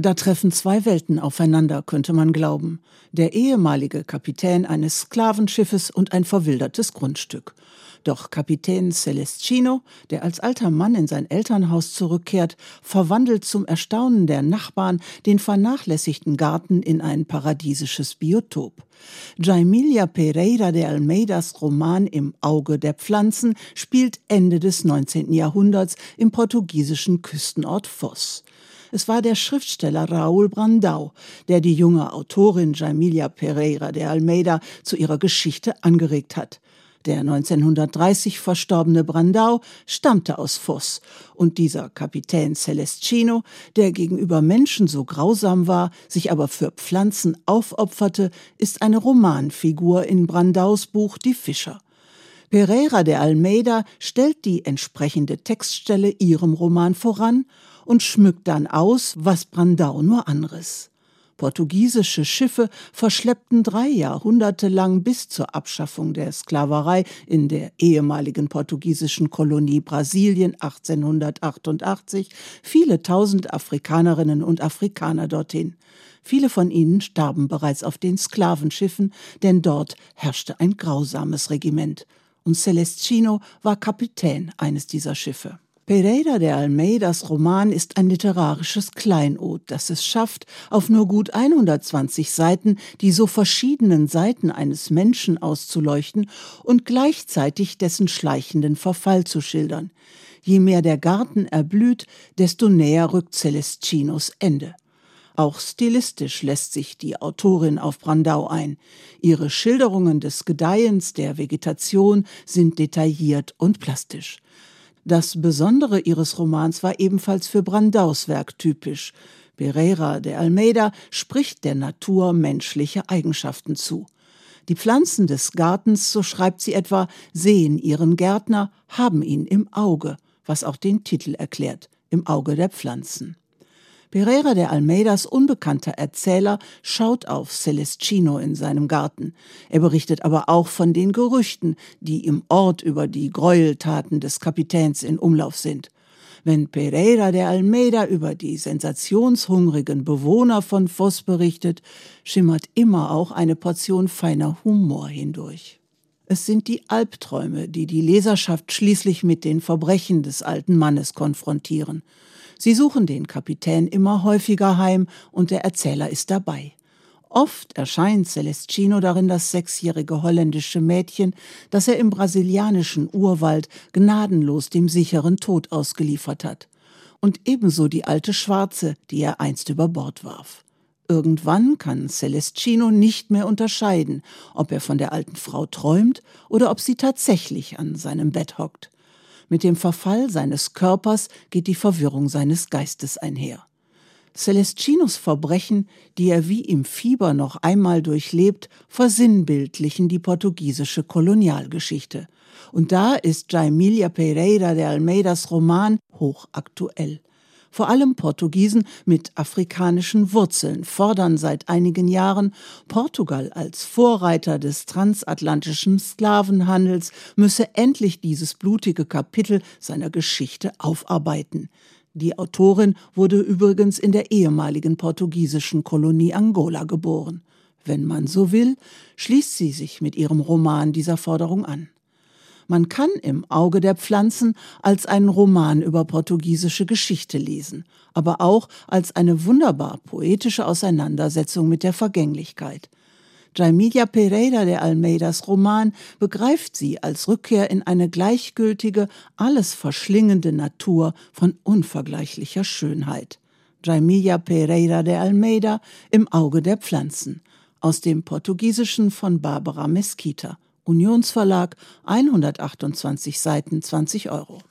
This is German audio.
Da treffen zwei Welten aufeinander, könnte man glauben. Der ehemalige Kapitän eines Sklavenschiffes und ein verwildertes Grundstück. Doch Kapitän Celestino, der als alter Mann in sein Elternhaus zurückkehrt, verwandelt zum Erstaunen der Nachbarn den vernachlässigten Garten in ein paradiesisches Biotop. Jaimilia Pereira de Almeidas Roman Im Auge der Pflanzen spielt Ende des 19. Jahrhunderts im portugiesischen Küstenort Foz. Es war der Schriftsteller Raúl Brandau, der die junge Autorin Jaimilia Pereira de Almeida zu ihrer Geschichte angeregt hat. Der 1930 verstorbene Brandau stammte aus Voss und dieser Kapitän Celestino, der gegenüber Menschen so grausam war, sich aber für Pflanzen aufopferte, ist eine Romanfigur in Brandaus Buch Die Fischer. Pereira de Almeida stellt die entsprechende Textstelle ihrem Roman voran und schmückt dann aus, was Brandau nur anriss. Portugiesische Schiffe verschleppten drei Jahrhunderte lang bis zur Abschaffung der Sklaverei in der ehemaligen portugiesischen Kolonie Brasilien 1888 viele tausend Afrikanerinnen und Afrikaner dorthin. Viele von ihnen starben bereits auf den Sklavenschiffen, denn dort herrschte ein grausames Regiment. Und Celestino war Kapitän eines dieser Schiffe. Pereira de Almeidas Roman ist ein literarisches Kleinod, das es schafft, auf nur gut 120 Seiten die so verschiedenen Seiten eines Menschen auszuleuchten und gleichzeitig dessen schleichenden Verfall zu schildern. Je mehr der Garten erblüht, desto näher rückt Celestinos Ende. Auch stilistisch lässt sich die Autorin auf Brandau ein. Ihre Schilderungen des Gedeihens der Vegetation sind detailliert und plastisch. Das Besondere ihres Romans war ebenfalls für Brandaus Werk typisch. Pereira de Almeida spricht der Natur menschliche Eigenschaften zu. Die Pflanzen des Gartens, so schreibt sie etwa, sehen ihren Gärtner, haben ihn im Auge, was auch den Titel erklärt, im Auge der Pflanzen. Pereira de Almeidas unbekannter Erzähler schaut auf Celestino in seinem Garten. Er berichtet aber auch von den Gerüchten, die im Ort über die Gräueltaten des Kapitäns in Umlauf sind. Wenn Pereira de Almeida über die sensationshungrigen Bewohner von Voss berichtet, schimmert immer auch eine Portion feiner Humor hindurch. Es sind die Albträume, die die Leserschaft schließlich mit den Verbrechen des alten Mannes konfrontieren. Sie suchen den Kapitän immer häufiger heim und der Erzähler ist dabei. Oft erscheint Celestino darin das sechsjährige holländische Mädchen, das er im brasilianischen Urwald gnadenlos dem sicheren Tod ausgeliefert hat. Und ebenso die alte Schwarze, die er einst über Bord warf. Irgendwann kann Celestino nicht mehr unterscheiden, ob er von der alten Frau träumt oder ob sie tatsächlich an seinem Bett hockt. Mit dem Verfall seines Körpers geht die Verwirrung seines Geistes einher. Celestinos Verbrechen, die er wie im Fieber noch einmal durchlebt, versinnbildlichen die portugiesische Kolonialgeschichte. Und da ist Jaimilia Pereira de Almeidas Roman hochaktuell. Vor allem Portugiesen mit afrikanischen Wurzeln fordern seit einigen Jahren, Portugal als Vorreiter des transatlantischen Sklavenhandels müsse endlich dieses blutige Kapitel seiner Geschichte aufarbeiten. Die Autorin wurde übrigens in der ehemaligen portugiesischen Kolonie Angola geboren. Wenn man so will, schließt sie sich mit ihrem Roman dieser Forderung an. Man kann im Auge der Pflanzen als einen Roman über portugiesische Geschichte lesen, aber auch als eine wunderbar poetische Auseinandersetzung mit der Vergänglichkeit. Jaimilia Pereira de Almeidas Roman begreift sie als Rückkehr in eine gleichgültige, alles verschlingende Natur von unvergleichlicher Schönheit. Jaimilia Pereira de Almeida im Auge der Pflanzen aus dem Portugiesischen von Barbara Mesquita Unionsverlag, 128 Seiten, 20 Euro.